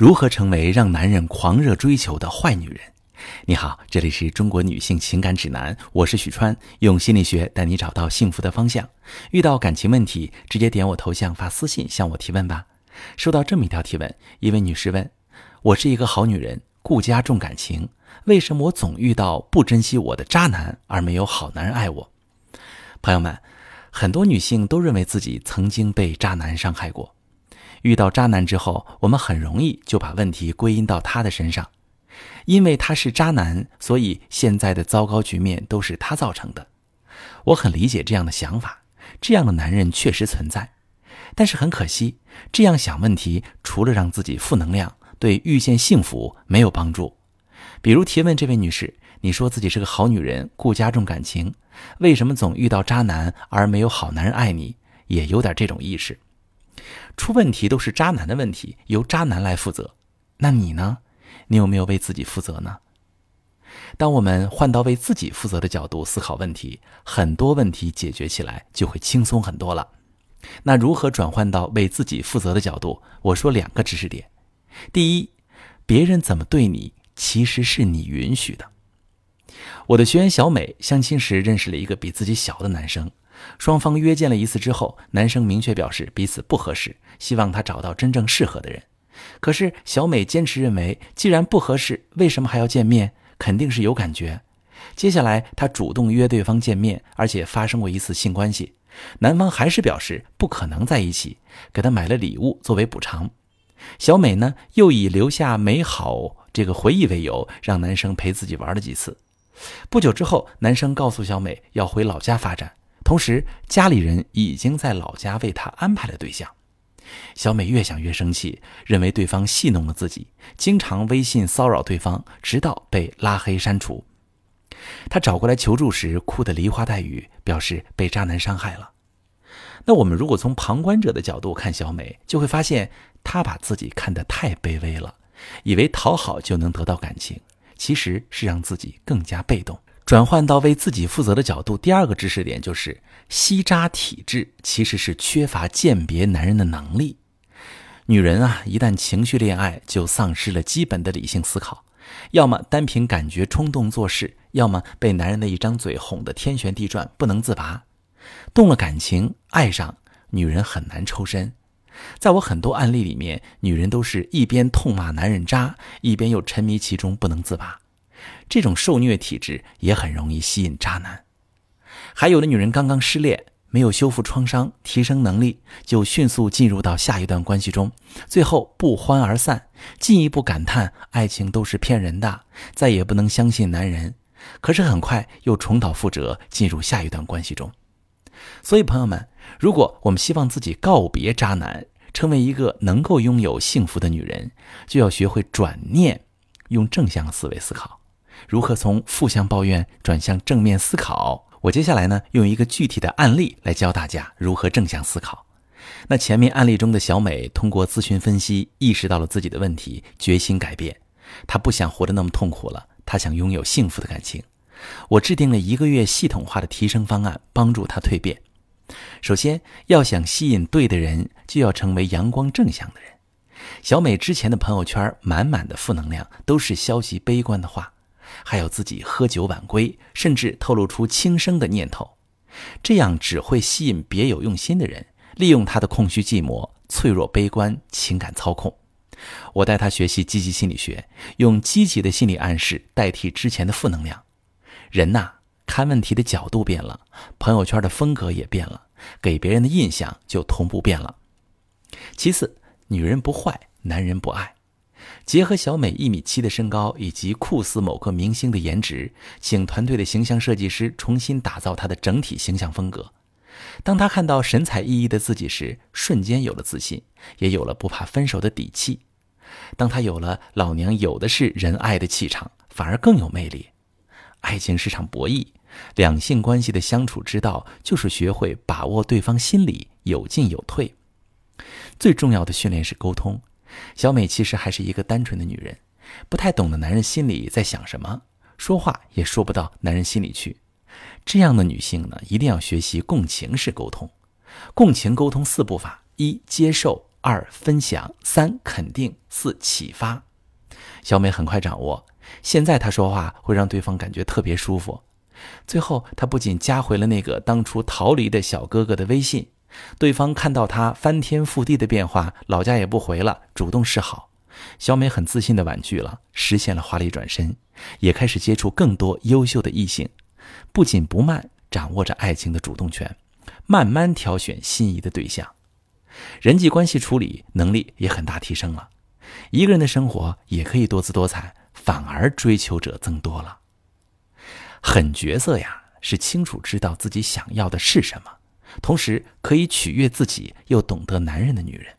如何成为让男人狂热追求的坏女人？你好，这里是中国女性情感指南，我是许川，用心理学带你找到幸福的方向。遇到感情问题，直接点我头像发私信向我提问吧。收到这么一条提问，一位女士问：我是一个好女人，顾家重感情，为什么我总遇到不珍惜我的渣男，而没有好男人爱我？朋友们，很多女性都认为自己曾经被渣男伤害过。遇到渣男之后，我们很容易就把问题归因到他的身上，因为他是渣男，所以现在的糟糕局面都是他造成的。我很理解这样的想法，这样的男人确实存在，但是很可惜，这样想问题除了让自己负能量，对遇见幸福没有帮助。比如提问这位女士，你说自己是个好女人，顾家重感情，为什么总遇到渣男而没有好男人爱你？也有点这种意识。出问题都是渣男的问题，由渣男来负责。那你呢？你有没有为自己负责呢？当我们换到为自己负责的角度思考问题，很多问题解决起来就会轻松很多了。那如何转换到为自己负责的角度？我说两个知识点：第一，别人怎么对你，其实是你允许的。我的学员小美相亲时认识了一个比自己小的男生。双方约见了一次之后，男生明确表示彼此不合适，希望他找到真正适合的人。可是小美坚持认为，既然不合适，为什么还要见面？肯定是有感觉。接下来，她主动约对方见面，而且发生过一次性关系。男方还是表示不可能在一起，给她买了礼物作为补偿。小美呢，又以留下美好这个回忆为由，让男生陪自己玩了几次。不久之后，男生告诉小美要回老家发展。同时，家里人已经在老家为她安排了对象。小美越想越生气，认为对方戏弄了自己，经常微信骚扰对方，直到被拉黑删除。她找过来求助时，哭得梨花带雨，表示被渣男伤害了。那我们如果从旁观者的角度看小美，就会发现她把自己看得太卑微了，以为讨好就能得到感情，其实是让自己更加被动。转换到为自己负责的角度，第二个知识点就是吸渣体质其实是缺乏鉴别男人的能力。女人啊，一旦情绪恋爱，就丧失了基本的理性思考，要么单凭感觉冲动做事，要么被男人的一张嘴哄得天旋地转不能自拔。动了感情，爱上女人很难抽身。在我很多案例里面，女人都是一边痛骂男人渣，一边又沉迷其中不能自拔。这种受虐体质也很容易吸引渣男。还有的女人刚刚失恋，没有修复创伤、提升能力，就迅速进入到下一段关系中，最后不欢而散，进一步感叹爱情都是骗人的，再也不能相信男人。可是很快又重蹈覆辙，进入下一段关系中。所以朋友们，如果我们希望自己告别渣男，成为一个能够拥有幸福的女人，就要学会转念，用正向思维思考。如何从负向抱怨转向正面思考？我接下来呢，用一个具体的案例来教大家如何正向思考。那前面案例中的小美通过咨询分析，意识到了自己的问题，决心改变。她不想活得那么痛苦了，她想拥有幸福的感情。我制定了一个月系统化的提升方案，帮助她蜕变。首先，要想吸引对的人，就要成为阳光正向的人。小美之前的朋友圈满满的负能量，都是消极悲观的话。还有自己喝酒晚归，甚至透露出轻生的念头，这样只会吸引别有用心的人，利用他的空虚寂寞、脆弱悲观、情感操控。我带他学习积极心理学，用积极的心理暗示代替之前的负能量。人呐，看问题的角度变了，朋友圈的风格也变了，给别人的印象就同步变了。其次，女人不坏，男人不爱。结合小美一米七的身高以及酷似某个明星的颜值，请团队的形象设计师重新打造她的整体形象风格。当她看到神采奕奕的自己时，瞬间有了自信，也有了不怕分手的底气。当她有了老娘有的是人爱的气场，反而更有魅力。爱情是场博弈，两性关系的相处之道就是学会把握对方心理，有进有退。最重要的训练是沟通。小美其实还是一个单纯的女人，不太懂得男人心里在想什么，说话也说不到男人心里去。这样的女性呢，一定要学习共情式沟通。共情沟通四步法：一、接受；二分享，三肯定，四启发。小美很快掌握，现在她说话会让对方感觉特别舒服。最后，她不仅加回了那个当初逃离的小哥哥的微信，对方看到她翻天覆地的变化，老家也不回了，主动示好。小美很自信的婉拒了，实现了华丽转身，也开始接触更多优秀的异性，不紧不慢掌握着爱情的主动权，慢慢挑选心仪的对象，人际关系处理能力也很大提升了。一个人的生活也可以多姿多彩，反而追求者增多了。狠角色呀，是清楚知道自己想要的是什么，同时可以取悦自己又懂得男人的女人。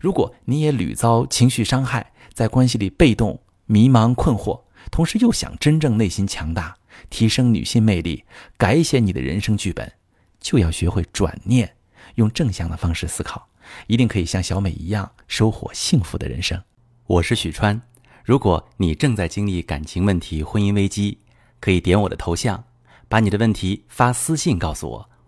如果你也屡遭情绪伤害，在关系里被动、迷茫、困惑，同时又想真正内心强大，提升女性魅力，改写你的人生剧本，就要学会转念，用正向的方式思考，一定可以像小美一样收获幸福的人生。我是许川，如果你正在经历感情问题、婚姻危机，可以点我的头像，把你的问题发私信告诉我，